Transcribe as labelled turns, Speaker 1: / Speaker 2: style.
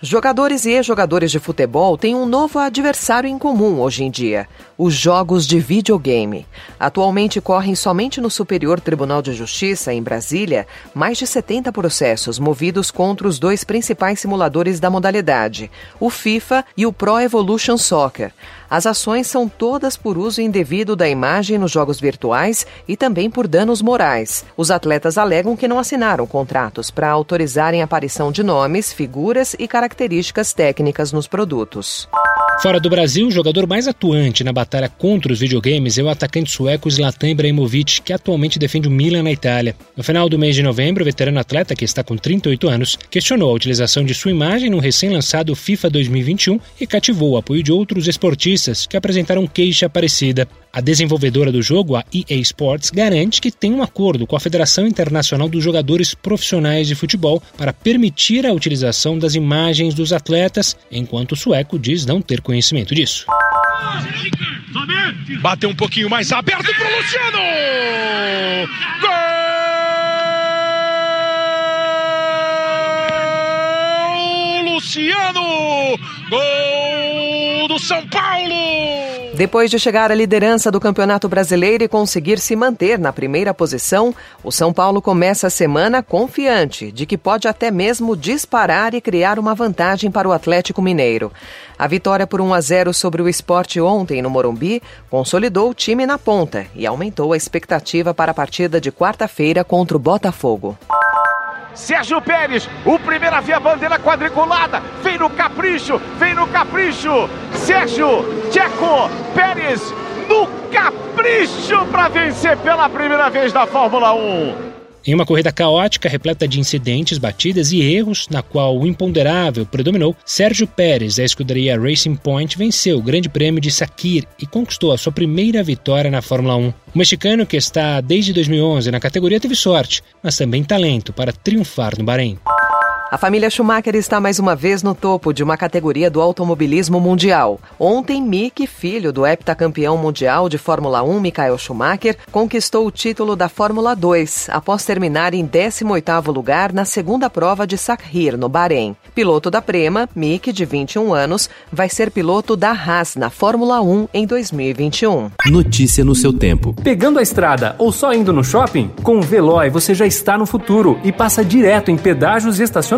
Speaker 1: Jogadores e ex-jogadores de futebol têm um novo adversário em comum hoje em dia: os jogos de videogame. Atualmente correm somente no Superior Tribunal de Justiça, em Brasília, mais de 70 processos movidos contra os dois principais simuladores da modalidade, o FIFA e o Pro Evolution Soccer. As ações são todas por uso indevido da imagem nos jogos virtuais e também por danos morais. Os atletas alegam que não assinaram contratos para autorizarem a aparição de nomes, figuras e características técnicas nos produtos.
Speaker 2: Fora do Brasil, o jogador mais atuante na batalha contra os videogames é o atacante sueco Zlatan Ibrahimovic, que atualmente defende o Milan na Itália. No final do mês de novembro, o veterano atleta, que está com 38 anos, questionou a utilização de sua imagem no recém-lançado FIFA 2021 e cativou o apoio de outros esportistas que apresentaram queixa parecida. A desenvolvedora do jogo, a EA Sports, garante que tem um acordo com a Federação Internacional dos Jogadores Profissionais de Futebol para permitir a utilização das imagens dos atletas, enquanto o sueco diz não ter conhecimento disso.
Speaker 3: Bateu um pouquinho mais aberto para o Luciano! Gol! Luciano! Gol São Paulo!
Speaker 1: Depois de chegar à liderança do Campeonato Brasileiro e conseguir se manter na primeira posição, o São Paulo começa a semana confiante de que pode até mesmo disparar e criar uma vantagem para o Atlético Mineiro. A vitória por 1 a 0 sobre o esporte ontem no Morumbi consolidou o time na ponta e aumentou a expectativa para a partida de quarta-feira contra o Botafogo.
Speaker 4: Sérgio Pérez, o primeiro a ver a bandeira quadriculada, vem no capricho, vem no capricho. Sérgio Tcheco Pérez no capricho para vencer pela primeira vez na Fórmula 1.
Speaker 2: Em uma corrida caótica, repleta de incidentes, batidas e erros, na qual o imponderável predominou, Sérgio Pérez, da escuderia Racing Point, venceu o Grande Prêmio de Sakir e conquistou a sua primeira vitória na Fórmula 1. O mexicano, que está desde 2011 na categoria, teve sorte, mas também talento para triunfar no Bahrein.
Speaker 1: A família Schumacher está mais uma vez no topo de uma categoria do automobilismo mundial. Ontem, Mick, filho do heptacampeão mundial de Fórmula 1, Michael Schumacher, conquistou o título da Fórmula 2 após terminar em 18º lugar na segunda prova de Sakhir, no Bahrein. Piloto da Prema, Mick, de 21 anos, vai ser piloto da Haas na Fórmula 1 em 2021.
Speaker 5: Notícia no seu tempo.
Speaker 6: Pegando a estrada ou só indo no shopping? Com o Veloy você já está no futuro e passa direto em pedágios e estacionamentos